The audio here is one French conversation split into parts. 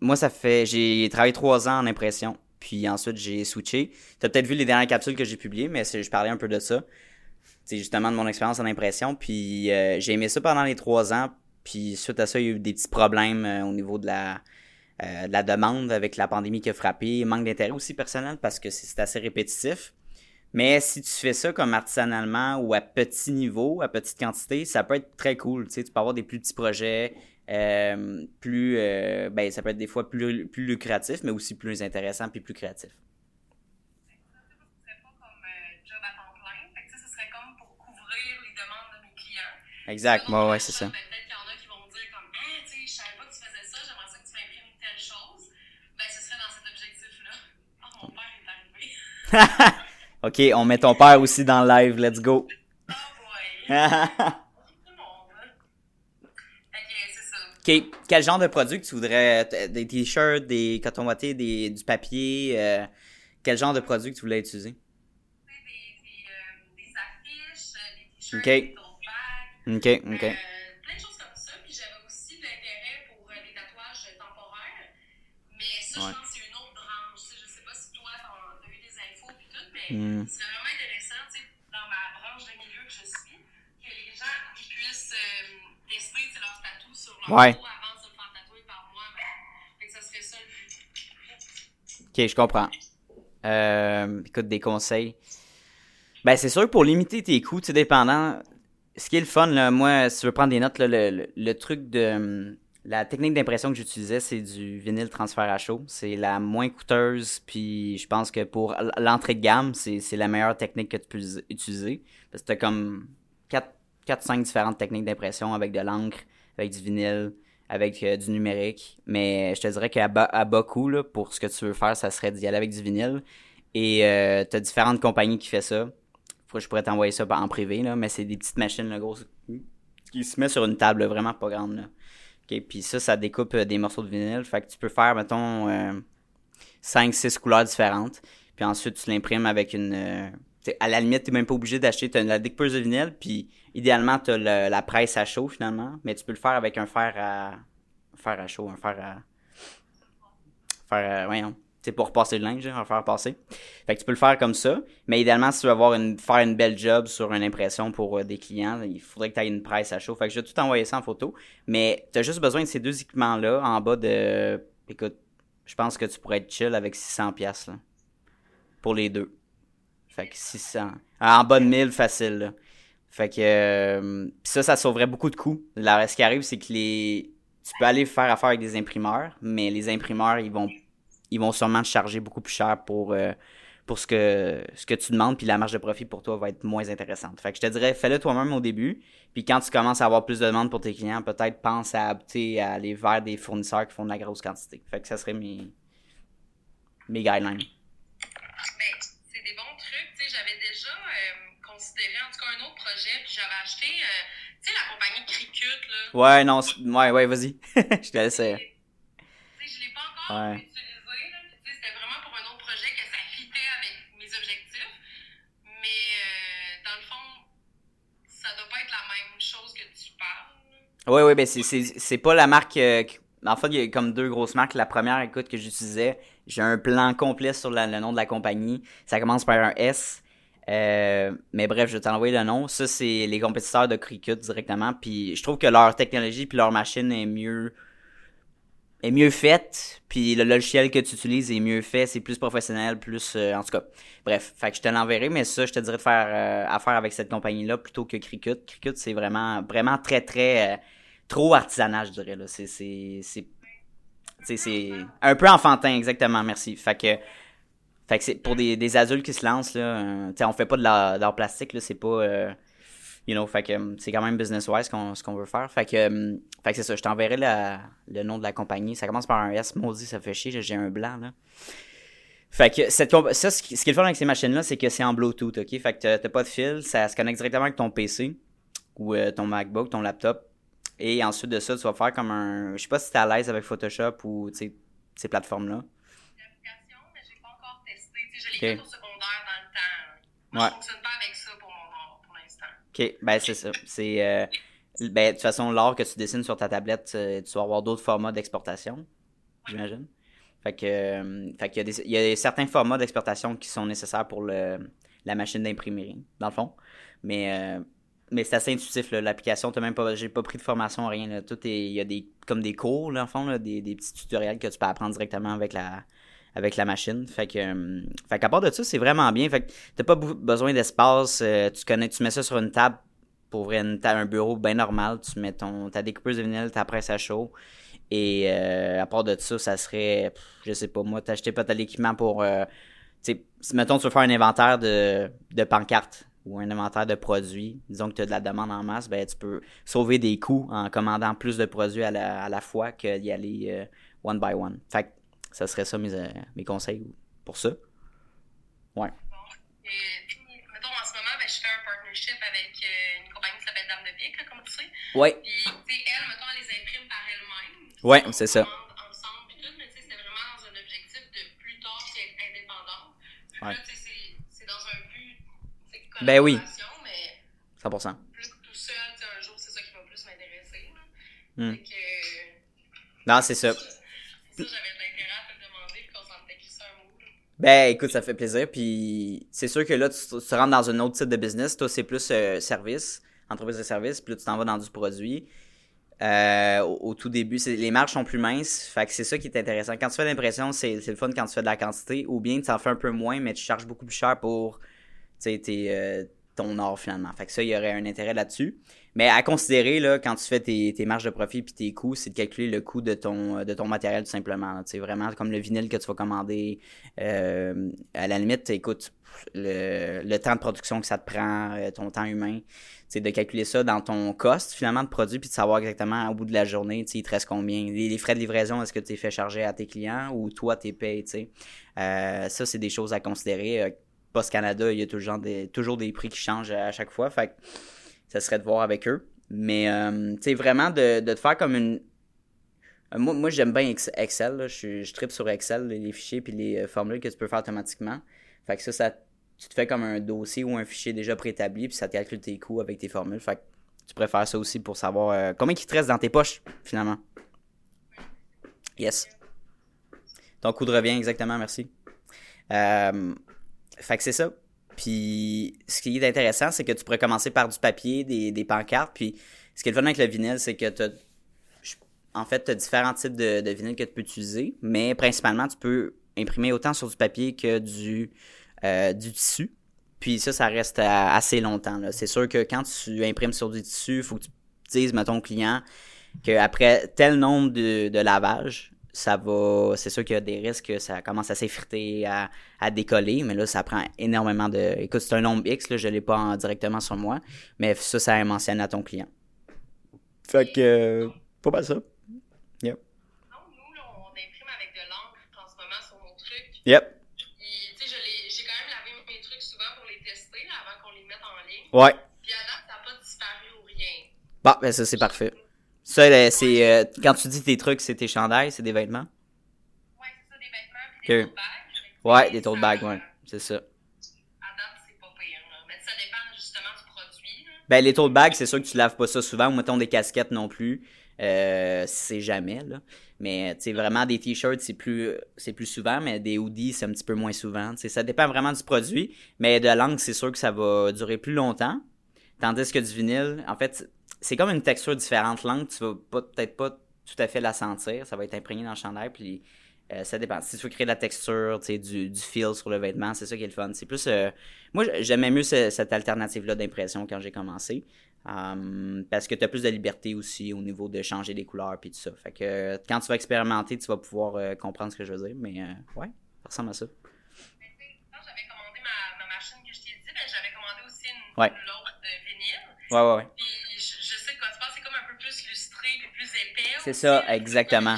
Moi, ça fait. J'ai travaillé trois ans en impression. Puis ensuite, j'ai switché. Tu as peut-être vu les dernières capsules que j'ai publiées, mais je parlais un peu de ça. C'est justement de mon expérience en impression. Puis euh, j'ai aimé ça pendant les trois ans. Puis suite à ça, il y a eu des petits problèmes euh, au niveau de la, euh, de la demande avec la pandémie qui a frappé. Manque d'intérêt aussi personnel parce que c'est assez répétitif. Mais si tu fais ça comme artisanalement ou à petit niveau, à petite quantité, ça peut être très cool. Tu sais, tu peux avoir des plus petits projets, euh, plus, euh, ben, ça peut être des fois plus, plus lucratif, mais aussi plus intéressant puis plus créatif. Ce serait pas comme job à temps plein. Fait que, tu sais, ce serait comme pour couvrir les demandes de mes clients. Exact, Selon ouais, c'est ça. ben, Peut-être qu'il y en a qui vont me dire comme Ah, tu sais, je savais pas que tu faisais ça, j'aimerais ça que tu m'imprimes telle chose. Ben, ce serait dans cet objectif-là. Oh, mon père est arrivé. ok, on met ton père aussi dans le live, let's go. Oh ok, quel genre de produit que tu voudrais, des t-shirts, des cotons wattés, des, du papier, euh, quel genre de produit que tu voulais utiliser? Des, des, euh, des affiches, euh, des t-shirts, Ok. des bags. Ok, ok. Euh, plein de choses comme ça. Puis j'avais aussi l'intérêt pour des tatouages temporaires. Mais ça, Ouais. je pense que c'est une autre branche. Tu sais, je sais pas si toi, t'en- t'as eu des infos Hmm. c'est vraiment intéressant, tu sais, dans ma branche de milieu que je suis, que les gens ils puissent euh, tester tu sais, leur tatou sur leur Ouais. peau avant de se faire tatouer par moi. Ben, fait que ça serait ça le but. Ok, je comprends. Euh, écoute, des conseils. Ben, c'est sûr que pour limiter tes coûts, tu sais, dépendant. Ce qui est le fun, là, moi, si tu veux prendre des notes, là, le, le- le truc de. La technique d'impression que j'utilisais, c'est du vinyle transfert à chaud. C'est la moins coûteuse, puis je pense que pour l'entrée de gamme, c'est la meilleure technique que tu peux utiliser. Parce que t'as comme 4-5 différentes techniques d'impression avec de l'encre, avec du vinyle, avec euh, du numérique. Mais je te dirais qu'à bas, coût, pour ce que tu veux faire, ça serait d'y aller avec du vinyle. Et euh, t'as différentes compagnies qui font ça. Je pourrais t'envoyer ça en privé, mais c'est des petites machines là, grosses qui se met sur une table vraiment pas grande. Puis ça, ça découpe euh, des morceaux de vinyle. Fait que tu peux faire, mettons, 5-6 couleurs différentes. Puis ensuite, tu l'imprimes avec une... euh, à la limite, t'es même pas obligé d'acheter t'as la découpeuse de vinyle. Puis idéalement, t'as le- la presse à chaud, finalement. Mais tu peux le faire avec un fer à... fer à chaud, un fer à... Fer à... Voyons. C'est pour passer le linge, un fer passer. Fait que tu peux le faire comme ça. Mais idéalement, si tu veux avoir une, faire une belle job sur une impression pour euh, des clients, il faudrait que tu aies une presse à chaud. Fait que je vais tout envoyer ça en photo. Mais tu as juste besoin de ces deux équipements-là en bas de. Écoute, je pense que tu pourrais être chill avec 600$ piastres, là, pour les deux. Fait que 600. En bas de 1000 facile. Là. Fait que euh, ça, ça sauverait beaucoup de coûts. Là, ce qui arrive, c'est que les. Tu peux aller faire affaire avec des imprimeurs, mais les imprimeurs, ils vont ils vont sûrement te charger beaucoup plus cher pour, euh, pour ce que, ce que tu demandes, puis la marge de profit pour toi va être moins intéressante. Fait que je te dirais, fais-le toi-même au début, puis quand tu commences à avoir plus de demandes pour tes clients, peut-être pense à, à aller vers des fournisseurs qui font de la grosse quantité. Fait que ça serait mes, mes guidelines. Ben, c'est des bons trucs. Tu sais, j'avais déjà euh, considéré, en tout cas, un autre projet, puis j'avais acheté, euh, tu sais, la compagnie Cricut, là. Ouais, non, ouais, ouais, vas-y. je te laisse. euh, Tu sais, je l'ai pas encore Ouais. utilisé, là. puis Tu sais, c'était vraiment pour un autre projet que ça fitait avec mes objectifs. Mais, euh, dans le fond, ça doit pas être la même chose que tu parles. Là. Ouais, ouais, ben c'est, pas la marque. euh, en fait, il y a comme deux grosses marques. La première, écoute, que j'utilisais, j'ai un plan complet sur le nom de la compagnie. Ça commence par un S. Euh, mais bref, je vais t'envoyer le nom. Ça, c'est les compétiteurs de Cricut directement. Puis je trouve que leur technologie puis leur machine est mieux est mieux faite. Puis le logiciel que tu utilises est mieux fait. C'est plus professionnel, plus euh, en tout cas. Bref, fait que je te l'enverrai. Mais ça, je te dirais de faire affaire avec cette compagnie-là plutôt que Cricut. Cricut, c'est vraiment vraiment très très trop artisanal, je dirais. C'est un peu enfantin, exactement. Merci. Fait que fait que c'est pour des, des adultes qui se lancent là, euh, on fait pas de l'art plastique c'est pas euh, you know, fait que euh, c'est quand même business wise qu'on, ce qu'on veut faire. Fait que euh, fait que c'est ça, je t'enverrai le nom de la compagnie. Ça commence par un S, maudit, ça fait chier, j'ai un blanc là. Fait que cette ça ce qui, ce qui est le fun avec ces machines là, c'est que c'est en Bluetooth, OK? Fait que t'as, pas de fil, ça se connecte directement avec ton PC ou ton MacBook, ton laptop. Et ensuite de ça, tu vas faire comme un je sais pas si t'es à l'aise avec Photoshop ou tu ces plateformes là. L'application, mais j'ai pas encore testé. Tu je l'ai Ok. faite au secondaire dans le temps. Moi, Ouais. je fonctionne pas OK, ben c'est ça. C'est euh, ben de toute façon l'art que tu dessines sur ta tablette, euh, tu vas avoir d'autres formats d'exportation, j'imagine. Fait que euh, fait qu'il y a des il y a certains formats d'exportation qui sont nécessaires pour le la machine d'imprimerie dans le fond. Mais euh, mais c'est assez intuitif l'application, t'as même pas j'ai pas pris de formation rien là. tout est il y a des comme des cours là, en fond des, des petits tutoriels que tu peux apprendre directement avec la avec la machine. Fait que, euh, fait qu'à part de ça, c'est vraiment bien. Fait que t'as pas besoin d'espace. euh, tu connais, tu mets ça sur une table pour un bureau bien normal. Tu mets ton, ta découpeuse de vinyle, ta presse à chaud. Et euh, à part de ça, ça serait, pff, je sais pas, moi, t'achetais pas l'équipement pour, tu mettons, tu veux faire un inventaire de, de pancartes ou un inventaire de produits, disons que tu as de la demande en masse, ben tu peux sauver des coûts en commandant plus de produits à la, à la fois qu'y aller euh, one by one. Fait que ça serait ça mes, euh, mes conseils pour ça. Ouais. Et, puis, mettons, en ce moment, ben, je fais un partnership avec euh, une compagnie qui s'appelle Dame de là, comme tu sais. Ouais. Puis, tu sais, elle, mettons, elle les imprime par elle-même. Ouais, c'est ça. ensemble, puis tout, mais tu sais, c'était vraiment dans un objectif de plus tard être indépendante. Puis Ouais. là, tu sais, c'est- c'est dans un but, tu sais, Ben oui. mais 100%. plus que tout seul, un jour, c'est ça qui va plus m'intéresser. Hmm. Que, Non, c'est ça. ça, j'avais de l'intérêt à te demander, qu'on s'en un mot. Ben, écoute, ça fait plaisir. Puis c'est sûr que là, tu, tu rentres dans un autre type de business. Toi, c'est plus euh, service, entreprise de service. Puis là, tu t'en vas dans du produit. Euh, au, au tout début, c'est- les marges sont plus minces. Fait que c'est ça qui est intéressant. Quand tu fais l'impression, c'est c'est le fun quand tu fais de la quantité. Ou bien tu en fais un peu moins, mais tu charges beaucoup plus cher pour tu sais, tes, euh, ton or finalement. Fait que ça, il y aurait un intérêt là-dessus. Mais à considérer, là, quand tu fais tes, tes marges de profit puis tes coûts, c'est de calculer le coût de ton, de ton matériel tout simplement. sais, vraiment comme le vinyle que tu vas commander. Euh, à la limite, écoute, le, le temps de production que ça te prend, euh, ton temps humain, c'est de calculer ça dans ton cost finalement de produit puis de savoir exactement au bout de la journée, il te reste combien. Les, les frais de livraison, est-ce que tu les fais charger à tes clients ou toi t'es payé, tu sais. Euh, ça, c'est des choses à considérer. Post Canada, il y a toujours des, toujours des prix qui changent à chaque fois. Fait que ça serait de voir avec eux. Mais, euh, vraiment de, de te faire comme une. euh, Moi, moi j'aime bien Ex- Excel. Je, je tripe sur Excel, les fichiers puis les euh, formules que tu peux faire automatiquement. Fait que ça, ça, tu te fais comme un dossier ou un fichier déjà préétabli, puis ça te calcule tes coûts avec tes formules. Fait que tu préfères ça aussi pour savoir euh, combien il te reste dans tes poches, finalement. Yes. Ton coût de revient, exactement, merci. Euh, fait que c'est ça. Puis, ce qui est intéressant, c'est que tu pourrais commencer par du papier, des, des pancartes. Puis, ce qui est le fun avec le vinyle, c'est que tu en fait, tu as différents types de, vinyle que tu peux utiliser, mais principalement, tu peux imprimer autant sur du papier que du, euh, tissu. Puis ça, ça reste assez longtemps. C'est sûr que quand tu imprimes sur du tissu, il faut que tu dises, mettons, au client qu'après tel nombre de lavages, ça va. C'est sûr qu'il y a des risques que ça commence à s'effriter, à, à décoller, mais là, ça prend énormément de. Écoute, c'est un nombre X, là, je ne l'ai pas en- directement sur moi, mais ça, ça est mentionné à ton client. Fait que. euh, pas mal ça. Yep. Non, nous, là, on imprime avec de l'encre en ce moment sur nos trucs. Yep. Puis, tu sais, j'ai quand même lavé mes trucs souvent pour les tester là, avant qu'on les mette en ligne. Ouais. Puis, à date, ça n'a pas disparu ou rien. Bon, ben ça, c'est parfait. Ça, c'est. euh, quand tu dis tes trucs, c'est tes chandails, c'est des vêtements? Ouais, c'est ça, des vêtements puis des Ok. tote bags. Ouais, des tote bags, ouais. C'est ça. À date, c'est pas pire. Là. Mais ça dépend justement du produit. Là. Ben, les tote bags, c'est sûr que tu laves pas ça souvent, ou mettons des casquettes non plus. Euh, c'est jamais, là. Mais, tu sais, vraiment, des t-shirts, c'est plus, c'est plus souvent, mais des hoodies, c'est un petit peu moins souvent. Tu sais, ça dépend vraiment du produit. Mais de l'encre, c'est sûr que ça va durer plus longtemps. Tandis que du vinyle, en fait, c'est comme une texture différente. L'encre, tu vas peut-être pas tout à fait la sentir. Ça va être imprégné dans le chandail, puis euh, ça dépend. Si tu veux créer de la texture, tu sais, du, du feel sur le vêtement, c'est ça qui est le fun. C'est plus... euh, moi, j'aimais mieux ce- cette alternative-là d'impression quand j'ai commencé. Um, parce que tu as plus de liberté aussi au niveau de changer les couleurs puis tout ça. Fait que quand tu vas expérimenter, tu vas pouvoir euh, comprendre ce que je veux dire. Mais euh, ouais, ça ressemble à ça. J'avais commandé ma, ma machine que je t'ai dit, ben, j'avais commandé aussi une, Ouais. vinyle. Ouais, ouais, ouais. Puis je, je sais de quoi tu parles, c'est comme un peu plus lustré puis plus épais. C'est ça, exactement.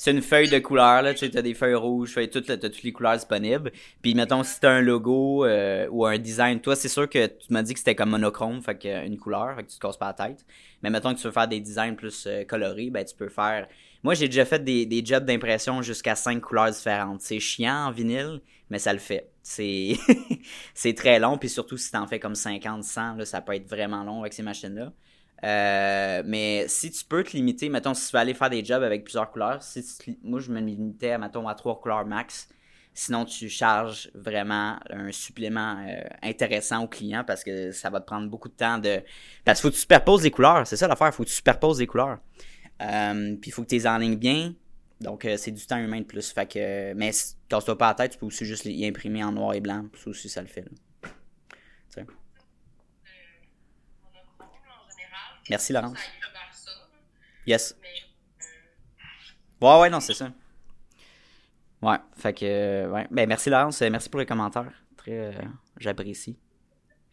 C'est une feuille de couleur, là, tu sais, t'as des feuilles rouges, feuilles, toutes, t'as toutes les couleurs disponibles. Puis, mettons, si t'as un logo euh, ou un design, toi, c'est sûr que tu m'as dit que c'était comme monochrome, fait que euh, une couleur, fait que tu te casses pas la tête. Mais mettons que tu veux faire des designs plus euh, colorés, ben tu peux faire Moi, j'ai déjà fait des, des jobs d'impression jusqu'à cinq couleurs différentes. C'est chiant en vinyle, mais ça le fait. C'est c'est très long, puis surtout si t'en fais comme 50, 100, là, ça peut être vraiment long avec ces machines-là. Euh, mais si tu peux te limiter, mettons, si tu veux aller faire des jobs avec plusieurs couleurs, si tu moi je me limitais, mettons, à trois couleurs max. Sinon, tu charges vraiment un supplément euh, intéressant au client parce que ça va te prendre beaucoup de temps de. Parce qu'il faut que tu superposes les couleurs, c'est ça l'affaire, il faut que tu superposes les couleurs. Euh, puis il faut que tu les enlignes bien. Donc c'est du temps humain de plus. Mais si tu pas la tête, tu peux aussi juste les imprimer en noir et blanc. Ça aussi, ça le fait. là. Tu sais. monochrome, là, en général. Merci, Laurence. Yes. Mais Ouais, ouais, non, c'est ça. Ouais, fait que, euh, ouais. Ben, merci Laurence, Euh, merci pour les commentaires. Très, euh, j'apprécie.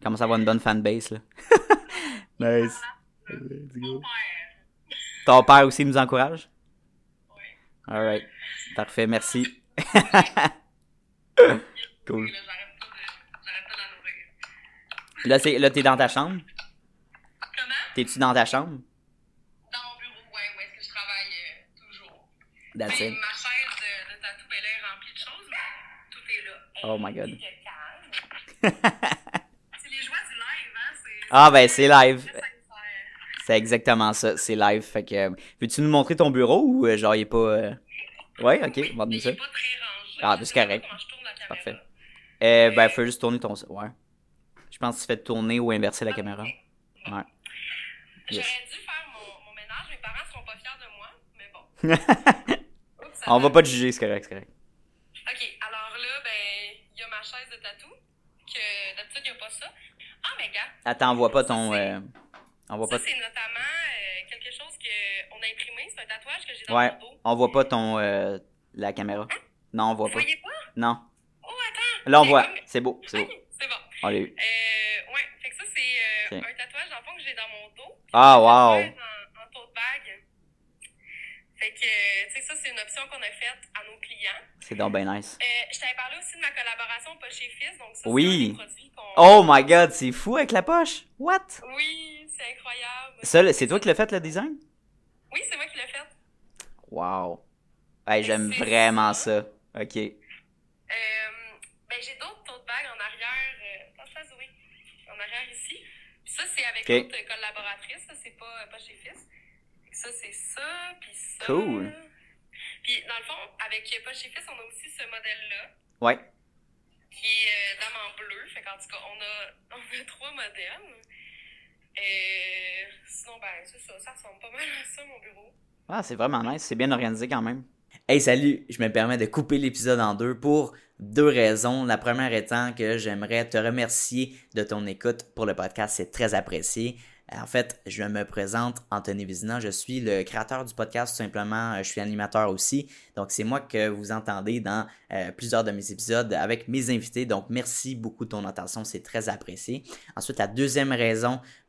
Commence à avoir une bonne fanbase, là. nice. Let's go. ouais. Ton père aussi nous encourage? Ouais. Alright. Parfait, merci. cool. Là, là, t'es dans ta chambre? T'es-tu dans ta chambre? Dans mon bureau, ouais, où est-ce que je travaille euh, toujours. That's it. ma chaise de, de tatou, elle est remplie de choses, mais tout est là. Oh my God. C'est les joies du live, hein? Ah, ben, c'est live. C'est exactement ça, c'est live. Fait que, veux-tu nous montrer ton bureau ou, euh, genre, il est pas... euh, Ouais, ok, Mais montre-nous il ça. pas très rangé. Ah, ben, c'est correct. Comment je tourne la. Parfait. Euh, ben, faut juste tourner ton... Ouais. Je pense que tu fais tourner ou inverser la caméra. Ouais. J'aurais dû faire mon, mon ménage. Mes parents seront pas fiers de moi, mais bon. Oups, On va pas te juger, c'est correct, c'est correct. Ok, alors là, ben, il y a ma chaise de tatou, que d'habitude, il n'y a pas ça. Ah, mais gars, Attends, on voit pas ton... euh, ça, pas... c'est notamment euh, quelque chose qu'on a imprimé. C'est un tatouage que j'ai dans Ouais, mon dos. on voit pas ton... euh, La caméra. Non, on voit Vous pas. voyez pas? Non. Oh, attends! Là, on voit. comme- C'est beau, c'est beau. C'est bon. On l'a eu. Euh, ouais, fait que ça, c'est euh, Ok. un tatouage, dans le fond, que j'ai dans mon dos. Puis Ah, wow. fais En, en tote bag. Fait que, tu sais, ça, c'est une option qu'on a faite à nos clients. C'est donc bien nice. Euh, je t'avais parlé aussi de ma collaboration Pas chez Fils, donc ça, Oui. c'est un produits qu'on... Oh my god, c'est fou avec la poche. What? Oui, c'est incroyable. Ça, c'est toi qui l'as fait, le design? Oui, c'est moi qui l'ai fait. Wow. Hey, j'aime vraiment ça. ça. Ok. Euh, ben, j'ai d'autres tote bags en arrière. Euh, Zoé. En arrière ici. Ça, c'est avec Ok. l'autre collaboratrice. Ça, c'est pas, pas chez Fils. Ça, c'est ça. Puis ça. Cool. Puis, dans le fond, avec pas chez Fils, on a aussi ce modèle-là. Ouais. Qui est euh, dame en bleu. Fait qu'en tout cas, on a, on a trois modèles. Euh, sinon, ben, c'est ça. Ça ressemble pas mal à ça, mon bureau. Ah, c'est vraiment nice. C'est bien organisé quand même. Hey, salut! Je me permets de couper l'épisode en deux pour deux raisons. La première étant que j'aimerais te remercier de ton écoute pour le podcast. C'est très apprécié. En fait, je me présente Anthony Vizina. Je suis le créateur du podcast, tout simplement. Euh, Je suis animateur aussi. Donc, c'est moi que vous entendez dans euh, plusieurs de mes épisodes avec mes invités. Donc, merci beaucoup de ton attention. C'est très apprécié. Ensuite, la deuxième raison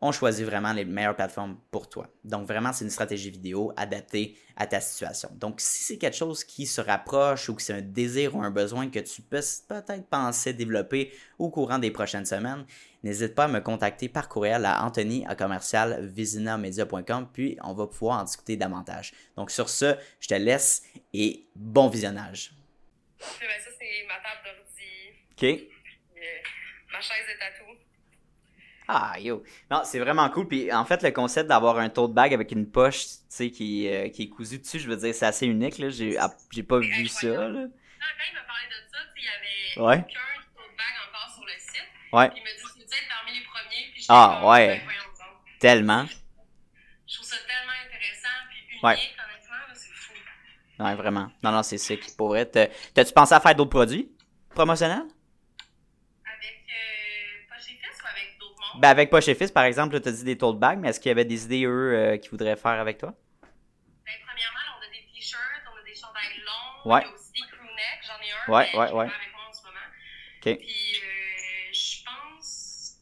on choisit vraiment les meilleures plateformes pour toi. Donc vraiment, c'est une stratégie vidéo adaptée à ta situation. Donc si c'est quelque chose qui se rapproche ou que c'est un désir ou un besoin que tu peux peut-être penser développer au courant des prochaines semaines, n'hésite pas à me contacter par courriel à anthony à commercial puis on va pouvoir en discuter davantage. Donc sur ce, je te laisse et bon visionnage. Puis, ben, ça, c'est ma table d'ordi. OK? euh, ma chaise de tatou. Ah, yo. Non, c'est vraiment cool. Puis en fait, le concept d'avoir un tote bag avec une poche, tu sais, qui, euh, qui est cousue dessus, je veux dire, c'est assez unique, là. J'ai, ah, j'ai pas vu ça, là. Non, quand il m'a parlé de ça, il y avait Ouais. aucun tote bag encore sur le site. Ouais. Puis il m'a dit, tu être parmi les premiers. Puis Ah, comme, ouais. ben, donc. Tellement. Je trouve ça tellement intéressant. puis unique, Ouais. honnêtement, c'est fou. Ouais, vraiment. Non, non, c'est sick. Pour vrai, t'as- t'as-tu pensé à faire d'autres produits promotionnels? Avec euh, pas chez Fils ou avec d'autres mondes? Ben, avec Poche et Fils, par exemple, là, t'as dit des tote bags, mais est-ce qu'il y avait des idées, eux, euh, qu'ils voudraient faire avec toi? Ben, premièrement, là, on a des t-shirts, on a des chandails longs, Ouais. il y a aussi des crew neck, j'en ai un, Ouais, mais ouais, ouais. avec moi en ce moment. Ok. Puis, euh, je pense,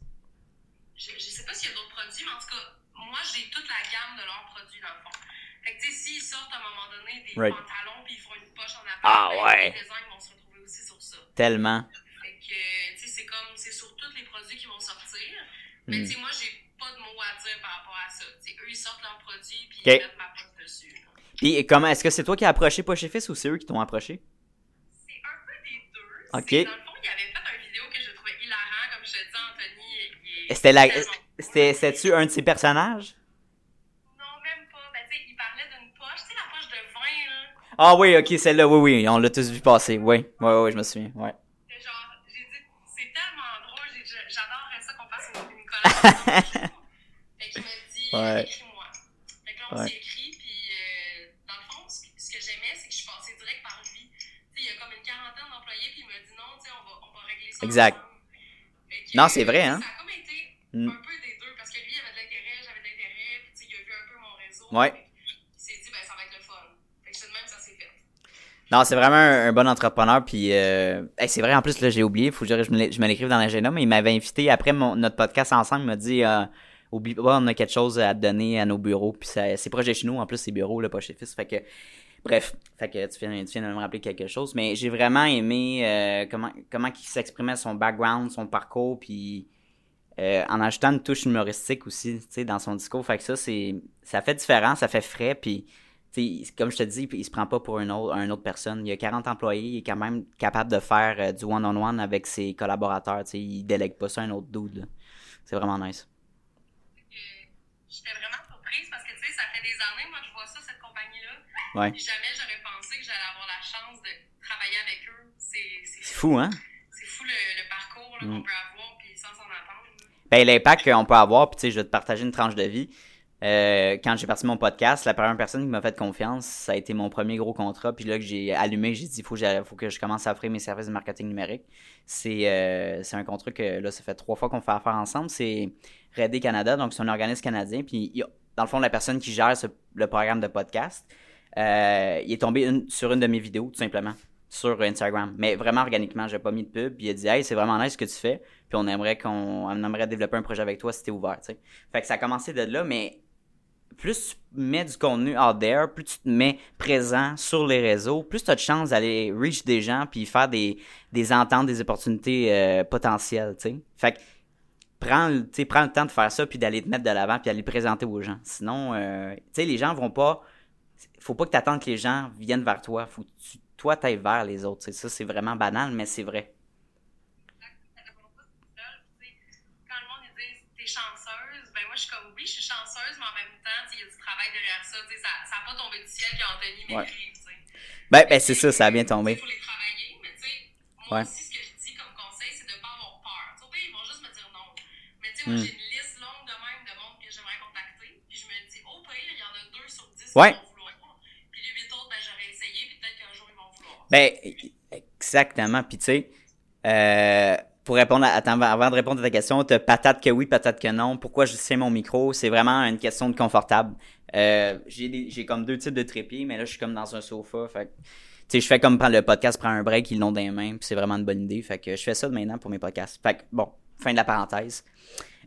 je, je sais pas s'il y a d'autres produits, mais en tout cas, moi, j'ai toute la gamme de leurs produits, dans le fond. Fait que, tu sais, s'ils sortent à un moment donné des Right. pantalons, puis ils font une poche en avant, Ah, ben, ouais. les designs vont se retrouver aussi sur ça. Tellement. Fait que, tu sais, c'est comme, c'est sur tous les produits qui vont sortir. Mais, Hmm. tu sais, moi, j'ai pas de mots à dire par rapport à ça. Tu sais, eux, ils sortent leurs produits, puis ils mettent ma poche dessus. Puis, et comment, est-ce que c'est toi qui as approché Poche et Fils ou c'est eux qui t'ont approché? C'est un peu des deux. Ok. Dans le fond, il avait fait une vidéo que je trouvais hilarant. Comme je te dis, Anthony, est. C'était la, c'était-tu un de ses personnages? Non, même pas. Ben, tu sais, il parlait d'une poche. Tu sais, la poche de vin, là. Ah oui, ok, celle-là, oui, oui, on l'a tous vu passer, oui. Oui, oui, je me souviens, ouais. C'est genre, j'ai dit, c'est tellement drôle. j'ai- je- J'adorerais ça qu'on fasse une, une collaboration. un jour. fait qu'il m'a dit, Ouais. écris-moi. Fait que là, on Ouais. s'est écrit. Puis, euh, dans le fond, ce que, j'aimais, c'est que je suis passée direct par lui. Tu sais, il y a comme une quarantaine d'employés. Puis, il m'a dit, non, tu on va, on va régler ça. Exact. que, Non, c'est vrai, hein. Ça a comme été Mm. un peu des deux, parce que lui, il avait de l'intérêt, j'avais de l'intérêt, puis il a vu un peu mon réseau. Ouais. Fait que Il s'est dit, ben, ça va être le fun. Fait que c'est de même, ça s'est fait. Non, c'est vraiment un, bon entrepreneur. Puis, euh, c'est vrai, en plus, là, j'ai oublié. Faut que je, me l'écrive dans l'agenda. Mais il m'avait invité après notre podcast ensemble. Il m'a dit, euh, oublie pas, on a quelque chose à donner à nos bureaux. Puis, c'est proche chez nous. En plus, c'est bureaux, là, pas chez Fils. Fait que, bref. Fait que tu viens, de me rappeler quelque chose. Mais j'ai vraiment aimé euh, comment, comment il s'exprimait son background, son parcours. Puis, en ajoutant une touche humoristique aussi, tu sais, dans son discours. Fait que ça, c'est, ça fait différent, ça fait frais. Puis, comme je te dis, il se prend pas pour une autre, une autre personne. Il y a 40 employés, il est quand même capable de faire euh, du one-on-one avec ses collaborateurs. Tu sais, il délègue pas ça à un autre dude. C'est vraiment nice. J'étais vraiment surprise parce que, tu sais, ça fait des années, moi, je vois ça, cette compagnie-là. Ouais. Jamais j'aurais pensé que j'allais avoir la chance de travailler avec eux. C'est fou, hein? C'est fou le, le parcours Mm. qu'on peut avoir, puis sans s'en attendre. Ben, l'impact qu'on peut avoir, puis tu sais, je vais te partager une tranche de vie. Euh, quand j'ai parti mon podcast, la première personne qui m'a fait confiance, ça a été mon premier gros contrat. Puis là que j'ai allumé, j'ai dit j'aille- faut que je commence à offrir mes services de marketing numérique. C'est euh, c'est un contrat que là, ça fait trois fois qu'on fait affaire ensemble. C'est Redé Canada, donc c'est un organisme canadien. Puis il dans le fond, la personne qui gère le programme de podcast, euh, il est tombé sur une de mes vidéos, tout simplement, sur Instagram. Mais vraiment organiquement, j'ai pas mis de pub. Puis il a dit Hey, c'est vraiment nice ce que tu fais. Puis on aimerait qu'on on aimerait développer un projet avec toi si t'es ouvert. Fait que ça a commencé de là, mais plus tu mets du contenu out there, plus tu te mets présent sur les réseaux, plus tu as de chances d'aller reach des gens puis faire des, des ententes, des opportunités euh, potentielles. Fait que prends, le- temps de faire ça puis d'aller te mettre de l'avant puis d'aller le présenter aux gens. Sinon, euh, les gens vont pas... Faut pas que tu attendes que les gens viennent vers toi. Faut que tu, toi, t'ailles vers les autres. Ça, c'est vraiment banal, mais c'est vrai. Ça répond pas tout seul. Tu sais, Quand le monde ils dit t'es chanceuse, ben moi je suis comme oui, je suis chanceuse, mais en même temps, tu sais, il y a du travail derrière ça. Tu sais, Ça n'a pas tombé du ciel qu'Anthony Ouais. m'écrive. tu sais. Ben, ben c'est ça, ça a bien tombé. Il faut les travailler, mais tu sais, moi Ouais. aussi, ce que je dis comme conseil, c'est de ne pas avoir peur. Tu sais, ils vont juste me dire non. Mais tu sais, moi, Hmm. j'ai une liste longue de même de monde que j'aimerais contacter. Puis je me dis, au pire, il y en a deux sur dix Ouais. qui vont vouloir. Puis les huit autres, ben, j'aurais essayé, puis peut-être qu'un jour, ils vont vouloir. Ben, exactement. Puis tu sais, euh, pour répondre à, attends, avant de répondre à ta question, t'as patate que oui, patate que non. Pourquoi je sais mon micro? C'est vraiment une question de confortable. Euh, j'ai comme deux types de trépieds, mais là, je suis comme dans un sofa. Fait tu je fais comme prendre le podcast, prendre un break, ils l'ont dans les mains, puis c'est vraiment une bonne idée. Fait que je fais ça maintenant pour mes podcasts. Fait que, bon, fin de la parenthèse.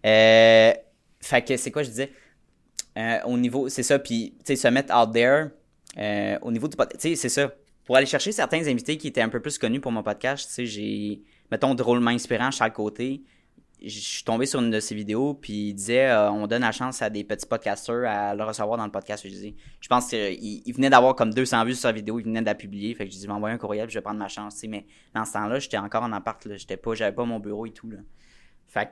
Euh, fait que c'est quoi je disais? Euh, au niveau, c'est ça, puis tu sais, se mettre out there, euh, au niveau du podcast, tu sais, c'est ça. Pour aller chercher certains invités qui étaient un peu plus connus pour mon podcast, tu sais, j'ai, mettons, drôlement inspirant chaque côté. Je suis tombé sur une de ses vidéos, puis il disait euh, on donne la chance à des petits podcasters à le recevoir dans le podcast. Je, dis, je pense qu'il il venait d'avoir comme 200 vues sur sa vidéo, il venait de la publier. Fait que je dis m'envoyer un courriel, puis je vais prendre ma chance. Mais dans ce temps-là, j'étais encore en appart. J'étais pas, j'avais pas mon bureau et tout. Là. Fait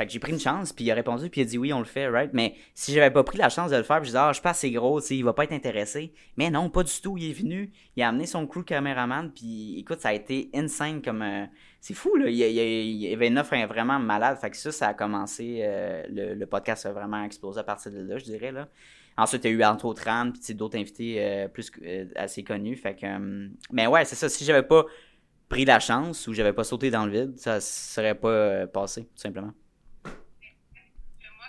fait que j'ai pris une chance, puis il a répondu, puis il a dit oui, on le fait, right? Mais si j'avais pas pris la chance de le faire, puis je disais, ah, je suis pas assez gros, il va pas être intéressé. Mais non, pas du tout. Il est venu, il a amené son crew caméraman, puis écoute, ça a été insane comme. euh, c'est fou, là. Il y, avait une offre vraiment malade. Fait que ça, ça a commencé. euh, le, podcast a vraiment explosé à partir de là, je dirais, là. Ensuite, il y a eu entre autres Anne, puis d'autres invités euh, plus euh, assez connus. Fait que, mais ouais, c'est ça. Si j'avais pas pris la chance ou j'avais pas sauté dans le vide, ça serait pas passé, tout simplement. Moi,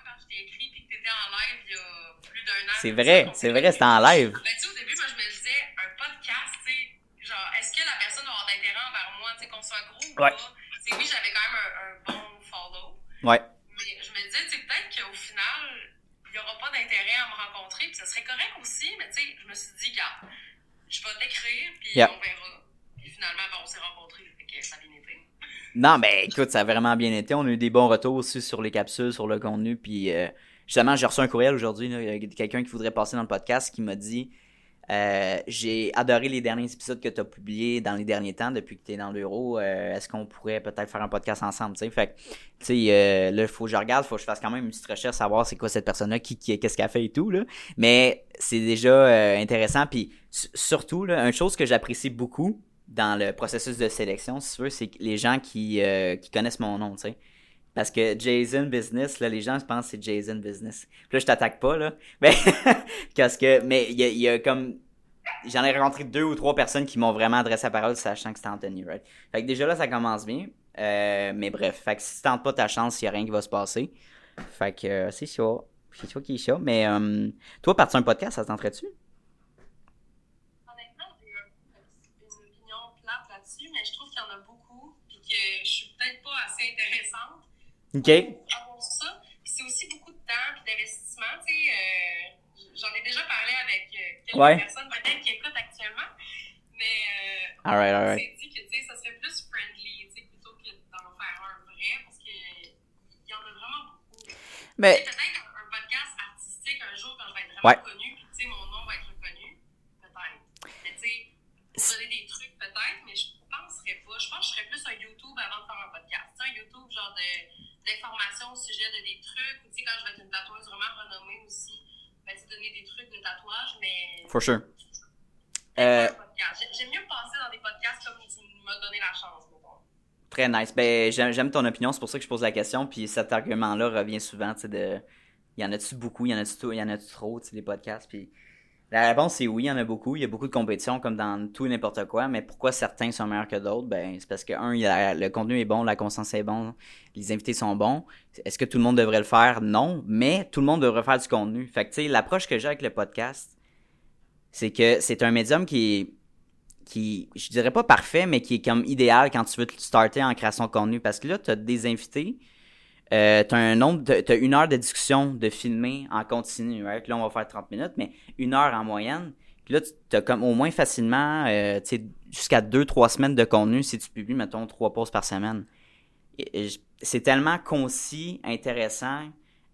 quand je t'ai écrit et que t'étais en live il y a plus d'un an. C'est vrai, c'est vrai, c'était en live. Ben, tu sais, au début, moi, je me disais, un podcast, tu sais, genre, est-ce que la personne va avoir d'intérêt envers moi, tu sais, qu'on soit gros ou Ouais. pas? Oui, j'avais quand même un, un bon follow. Ouais. Mais je me disais, tu sais, peut-être qu'au final, il n'y aura pas d'intérêt à me rencontrer, puis ça serait correct aussi, mais tu sais, je me suis dit, regarde, je vais t'écrire, puis Yeah. on verra. Puis finalement, ben, on s'est rencontrés, fait que ça a bien été. Non, mais écoute, ça a vraiment bien été. On a eu des bons retours aussi sur les capsules, sur le contenu. Puis euh, justement, j'ai reçu un courriel aujourd'hui. a quelqu'un qui voudrait passer dans le podcast qui m'a dit euh, J'ai adoré les derniers épisodes que tu as publiés dans les derniers temps depuis que tu es dans l'euro. Euh, Est-ce qu'on pourrait peut-être faire un podcast ensemble? tu sais? Fait tu sais, euh, là, il faut que je regarde, faut que je fasse quand même une petite recherche, savoir c'est quoi cette personne-là, qui, qui, qu'est-ce qu'elle fait et tout. Là. Mais c'est déjà euh, intéressant. Puis surtout, là, une chose que j'apprécie beaucoup dans le processus de sélection, si tu veux, c'est les gens qui, euh, qui connaissent mon nom, tu sais. Parce que Jason Business, là, les gens pensent que c'est Jason Business. Puis là, je t'attaque pas, là. Mais, parce que, mais il y a, comme, j'en ai rencontré deux ou trois personnes qui m'ont vraiment adressé la parole sachant que c'était Anthony, right? Fait que déjà là, ça commence bien. Euh, mais bref, fait que si tu tentes pas ta chance, il y a rien qui va se passer. Fait que, euh, c'est ça. C'est toi qui est ça. Mais, euh, toi, partir un podcast, ça te tenterait-tu? Honnêtement, j'ai une opinion plate là-dessus, mais je trouve qu'il y en a beaucoup, puis que je suis peut-être pas assez intéressante. OK. avoir ça. C'est aussi beaucoup de temps puis d'investissement. Tu sais, euh, j'en ai déjà parlé avec euh, quelques Ouais. personnes peut-être qui écoutent actuellement. Mais euh, Alright, on alright. s'est dit que tu sais, ça serait plus friendly tu sais, plutôt que d'en faire un vrai parce qu'il y en a vraiment beaucoup. Mais, sais, peut-être un, un podcast artistique un jour quand je vais être vraiment Ouais. connu, puis tu sais, mon nom va être reconnu. Peut-être. Mais tu sais, pour donner des trucs peut-être, mais je Je serais plus un YouTube avant de faire un podcast. Un YouTube genre de d'informations au sujet de des trucs, ou tu sais, quand je vais être une tatoueuse vraiment renommée aussi, ben, tu donner des trucs de tatouage, mais. for sure. Euh, J'aime mieux passer dans des podcasts comme tu m'as donné la chance. Très nice. Ben, j'aime ton opinion, c'est pour ça que je pose la question. Puis cet argument-là revient souvent, tu sais, de. Y en a-tu beaucoup, y en a-tu y en a-tu trop, tu sais, des podcasts. Puis la réponse, c'est oui, il y en a beaucoup. Il y a beaucoup de compétition, comme dans tout n'importe quoi. Mais pourquoi certains sont meilleurs que d'autres? Ben, c'est parce que, un, le contenu est bon, la constance est bon, les invités sont bons. Est-ce que tout le monde devrait le faire? Non. Mais tout le monde devrait faire du contenu. Fait que, tu sais, l'approche que j'ai avec le podcast, c'est que c'est un médium qui est qui, je dirais pas parfait, mais qui est comme idéal quand tu veux te starter en création de contenu. Parce que là, tu as des invités, euh, tu as un nombre, t'as une heure de discussion, de filmer en continu. Là, on va faire 30 minutes, mais une heure en moyenne. Puis là, tu as comme au moins facilement, euh, jusqu'à deux, trois semaines de contenu si tu publies, mettons, trois posts par semaine. C'est tellement concis, intéressant.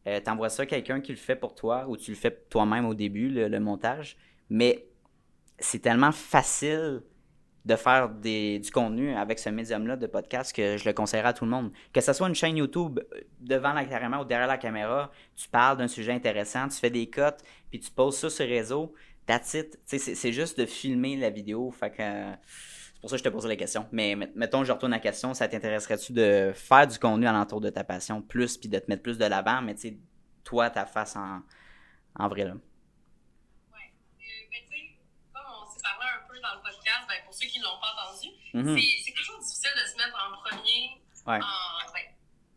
Euh, T'envoies ça à quelqu'un qui le fait pour toi ou tu le fais toi-même au début, le montage. Mais c'est tellement facile de faire du contenu avec ce médium-là de podcast que je le conseillerais à tout le monde. Que ce soit une chaîne YouTube euh, devant la caméra ou derrière la caméra, tu parles d'un sujet intéressant, tu fais des cotes, puis tu poses ça sur le réseau, that's it. C'est juste de filmer la vidéo. Fait que, euh, c'est pour ça que je te posais la question. Mais met- mettons, je retourne à la question, ça t'intéresserait-tu de faire du contenu alentour de ta passion plus, puis de te mettre plus de l'avant, mais tu sais, toi, ta face en, en vrai là? Ouais. Euh, ben, tu sais, comme on s'est parlé un peu dans le podcast, ben, pour ceux qui ne l'ont pas entendu, Mhm. c'est c'est toujours difficile de se mettre en premier Ouais. en, ben,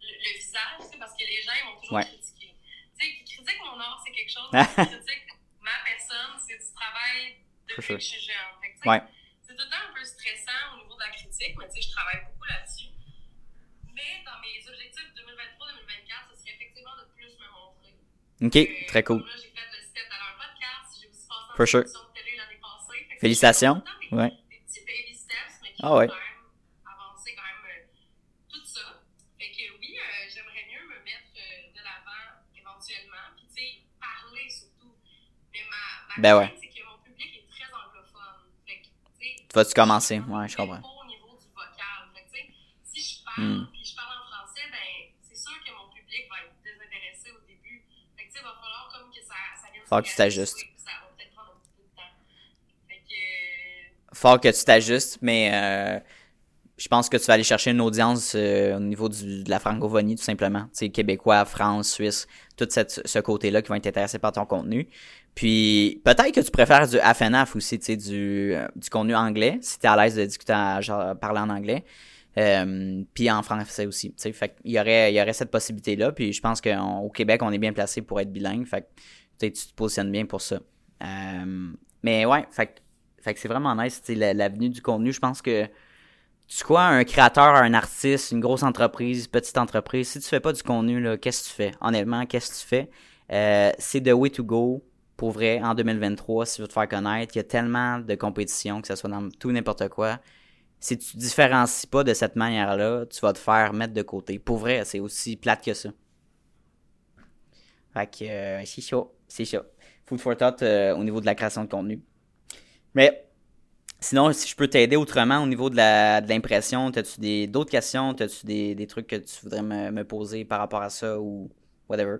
le, le visage, parce que les gens ils vont toujours Ouais. critiquer. Tu sais, critique mon art, c'est quelque chose, critique ma personne, c'est du travail depuis sure. que je suis sais, Ouais. C'est tout le temps un peu stressant au niveau de la critique, mais tu sais, je travaille beaucoup là-dessus. Mais dans mes objectifs 2023-2024, ce serait effectivement de plus me montrer. Ok, Euh, très cool. Là, j'ai fait le step à un podcast, j'ai aussi passé en sure. de télé l'année passée. Félicitations. Ouais. Des, des petits baby steps, mais qui Ah ouais. quand même avancer quand même euh, tout ça. Fait que oui, euh, j'aimerais mieux me mettre euh, de l'avant éventuellement, puis tu sais, parler surtout. Mais ma, ma Ben ouais. c'est que mon public est très anglophone. Fait que, tu sais, vas-tu commencer? Ouais, je comprends. au niveau du vocal. Fait que, tu sais, si je parle, puis je parle en français, c'est sûr que mon public va être désintéressé au début. Fait que, tu sais, il va falloir comme que ça, ça vienne Faut que tu t'ajustes. réhabituer, puis Ça va peut-être prendre un petit peu de temps. Fait que, Fort que tu t'ajustes, mais euh, je pense que tu vas aller chercher une audience euh, au niveau du- de la francophonie, tout simplement. Tu sais, québécois, France, Suisse, tout ce côté-là qui vont être intéressés par ton contenu. Puis peut-être que tu préfères du half aussi, tu sais, du, euh, du contenu anglais, si tu es à l'aise de discuter, genre, parler en anglais. Puis en français aussi, tu sais. Fait il y aurait, il y aurait cette possibilité-là. Puis je pense qu'au Québec, on est bien placé pour être bilingue. Fait que tu te positionnes bien pour ça. Mais ouais, fait, fait que c'est vraiment nice, l'avenue du contenu. Je pense que tu quoi, un créateur, un artiste, une grosse entreprise, petite entreprise, si tu fais pas du contenu, là, qu'est-ce que tu fais? Honnêtement, qu'est-ce que tu fais? Euh, c'est the way to go pour vrai en 2023 si tu veux te faire connaître. Il y a tellement de compétition, que ce soit dans tout n'importe quoi. Si tu te différencies pas de cette manière-là, tu vas te faire mettre de côté. Pour vrai, c'est aussi plate que ça. Fait que euh, c'est chaud. C'est chaud. Food for thought euh, au niveau de la création de contenu. Mais Sinon, si je peux t'aider autrement au niveau de l'impression, de as-tu des, d'autres questions? As-tu des, des trucs que tu voudrais me, me poser par rapport à ça ou whatever?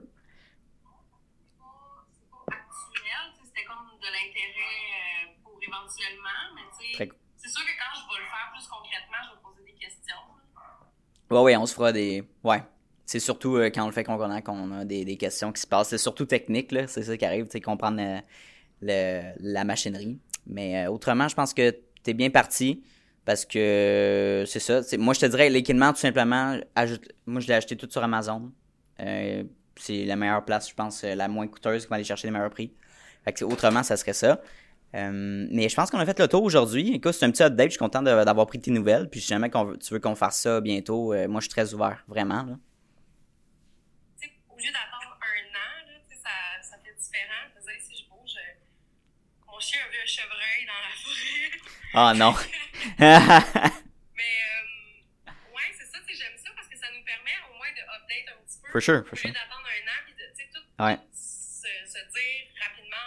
C'était comme de l'intérêt euh, pour éventuellement, mais c'est sûr que quand je vais le faire plus concrètement, je vais poser des questions. Ouais, ouais, on se fera des. Ouais. C'est surtout euh, quand on le fait qu'on a, qu'on a des, des, questions qui se passent. C'est surtout technique, là. C'est ça qui arrive, tu sais, comprendre euh, le, la machinerie. Mais euh, autrement, je pense que tu es bien parti parce que c'est ça. Moi, je te dirais, l'équipement, tout simplement, ajoute, moi, je l'ai acheté tout sur Amazon. Euh, c'est la meilleure place, je pense, la moins coûteuse qui va aller chercher les meilleurs prix. Fait que, autrement, ça serait ça. Euh, mais je pense qu'on a fait le tour aujourd'hui. Écoute, c'est un petit update. Je suis content d'avoir pris tes nouvelles. Puis si jamais tu veux qu'on fasse ça bientôt, moi, je suis très ouvert, vraiment. Au lieu d'attendre un an, là, ça, ça fait différent. si je bouge, mon chien a vu un chevreuil dans la forêt. Ah non. Mais euh, ouais, c'est ça, j'aime ça parce que ça nous permet au moins de update un petit peu. For sure, for sure. d'attendre un an puis de tout, ouais. se, se, dire rapidement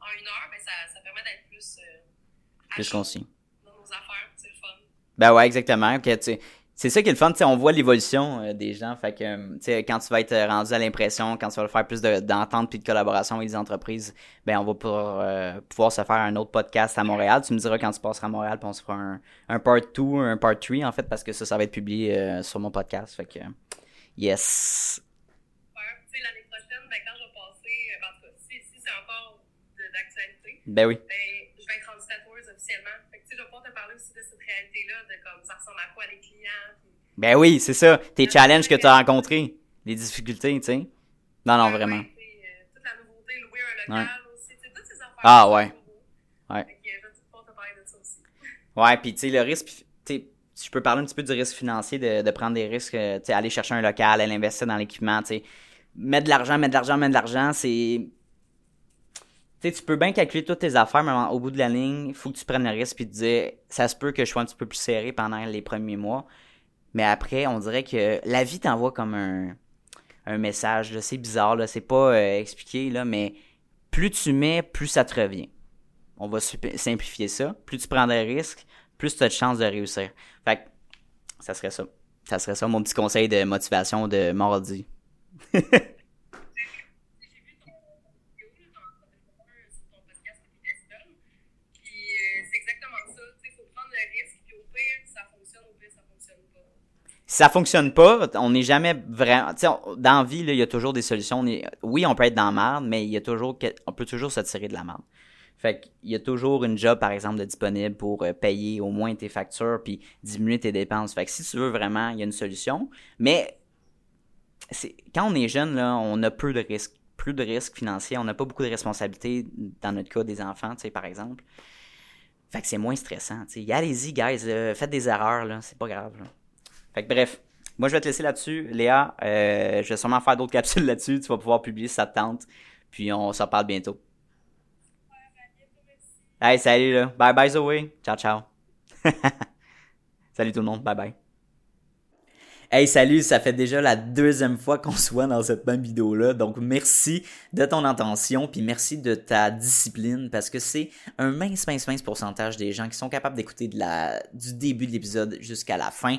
en, en, une heure, ben ça, ça permet d'être plus euh, plus concis. Dans nos affaires, c'est le fun. Ben ouais, exactement. Okay, tu c'est ça qui est le fun, on voit l'évolution euh, des gens. Fait que, euh, quand tu vas être rendu à l'impression, quand tu vas faire plus d'entente puis de collaboration avec des entreprises, ben on va pouvoir, euh, pouvoir se faire un autre podcast à Montréal. Tu me diras quand tu passeras à Montréal, puis on se fera un, un part 2, un part 3 en fait, parce que ça, ça va être publié sur mon podcast. Fait que, yes. Ouais, tu sais, l'année prochaine, ben, quand je vais passer, ben, si, si c'est encore d'actualité, ben oui. Ben, je vais être rendue tatoueuse officiellement. Aussi de cette réalité-là, de comme ça ressemble à quoi les clients. Puis... Ben oui, c'est ça. Tes challenges que tu as rencontrés, les difficultés, tu sais. Non, non, vraiment. Ouais, euh, toute la nouveauté, louer un local ouais. aussi, toutes ces affaires. Ah ouais. Ouais. Fait que, je vais pouvoir te parler de ça aussi. Ouais, puis tu sais, le risque, tu sais, si je peux parler un petit peu du risque financier, de, de prendre des risques, tu sais, aller chercher un local, aller investir dans l'équipement, tu sais. Mettre de l'argent, mettre de l'argent, mettre de l'argent, c'est sais, tu peux bien calculer toutes tes affaires, mais au bout de la ligne, il faut que tu prennes le risque et te dire, ça se peut que je sois un petit peu plus serré pendant les premiers mois. Mais après, on dirait que la vie t'envoie comme un, un message. C'est bizarre, là, c'est pas euh, expliqué, là, mais plus tu mets, plus ça te revient. On va simplifier ça. Plus tu prends des risques, plus tu as de chances de réussir. Fait que, ça serait ça. Ça serait ça mon petit conseil de motivation de mardi. ça fonctionne pas, on n'est jamais vraiment. Dans la vie, il y a toujours des solutions. oui, on peut être dans la merde, mais y a toujours, on peut toujours se tirer de la merde. Fait qu'il y a toujours une job, par exemple, de disponible pour euh, payer au moins tes factures puis diminuer tes dépenses. Fait que si tu veux vraiment, il y a une solution. Mais quand on est jeune, là, on a peu de risques. Plus de risques financiers. On n'a pas beaucoup de responsabilités, dans notre cas, des enfants, tu par exemple. Fait que c'est moins stressant. Allez-y, guys, faites des erreurs, là. C'est pas grave. Fait que bref, moi je vais te laisser là-dessus. Léa, euh, je vais sûrement faire d'autres capsules là-dessus. Tu vas pouvoir publier te tente. Puis on s'en parle bientôt. Hey, salut là. Bye bye Zoé. Ciao, ciao. salut tout le monde. Bye bye. Hey salut, ça fait déjà la deuxième fois qu'on se voit dans cette même vidéo là. Donc merci de ton intention puis merci de ta discipline parce que c'est un mince mince mince pourcentage des gens qui sont capables d'écouter du début de l'épisode jusqu'à la fin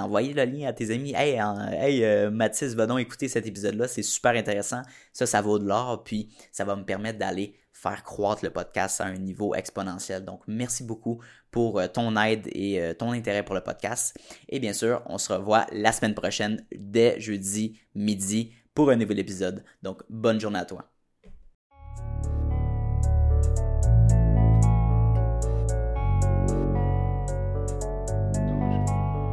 d'envoyer le lien à tes amis. Hey, hey euh, Mathis, va donc écouter cet épisode-là, c'est super intéressant. Ça, ça vaut de l'or, puis ça va me permettre d'aller faire croître le podcast à un niveau exponentiel. Donc, merci beaucoup pour euh, ton aide et euh, ton intérêt pour le podcast. Et bien sûr, on se revoit la semaine prochaine dès jeudi midi pour un nouvel épisode. Donc, bonne journée à toi.